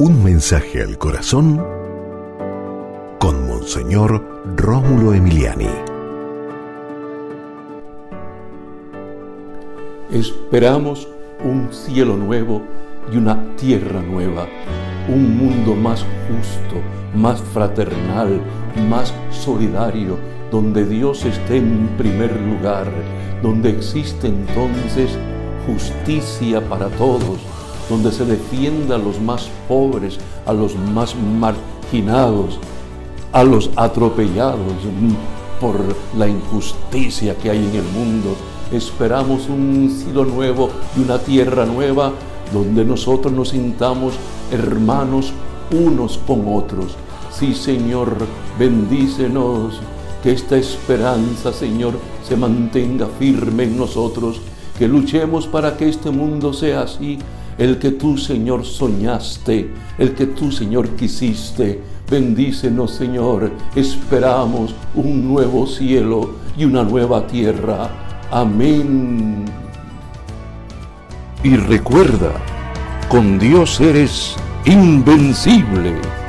Un mensaje al corazón con Monseñor Rómulo Emiliani. Esperamos un cielo nuevo y una tierra nueva, un mundo más justo, más fraternal, más solidario, donde Dios esté en primer lugar, donde existe entonces justicia para todos, donde se defienda a los más pobres, a los más marginados, a los atropellados por la injusticia que hay en el mundo. Esperamos un cielo nuevo y una tierra nueva donde nosotros nos sintamos hermanos unos con otros. Sí, Señor, bendícenos, que esta esperanza, Señor, se mantenga firme en nosotros, que luchemos para que este mundo sea así, el que tú, Señor, soñaste, el que tú, Señor, quisiste. Bendícenos, Señor, esperamos un nuevo cielo y una nueva tierra. Amén. Y recuerda, con Dios eres invencible.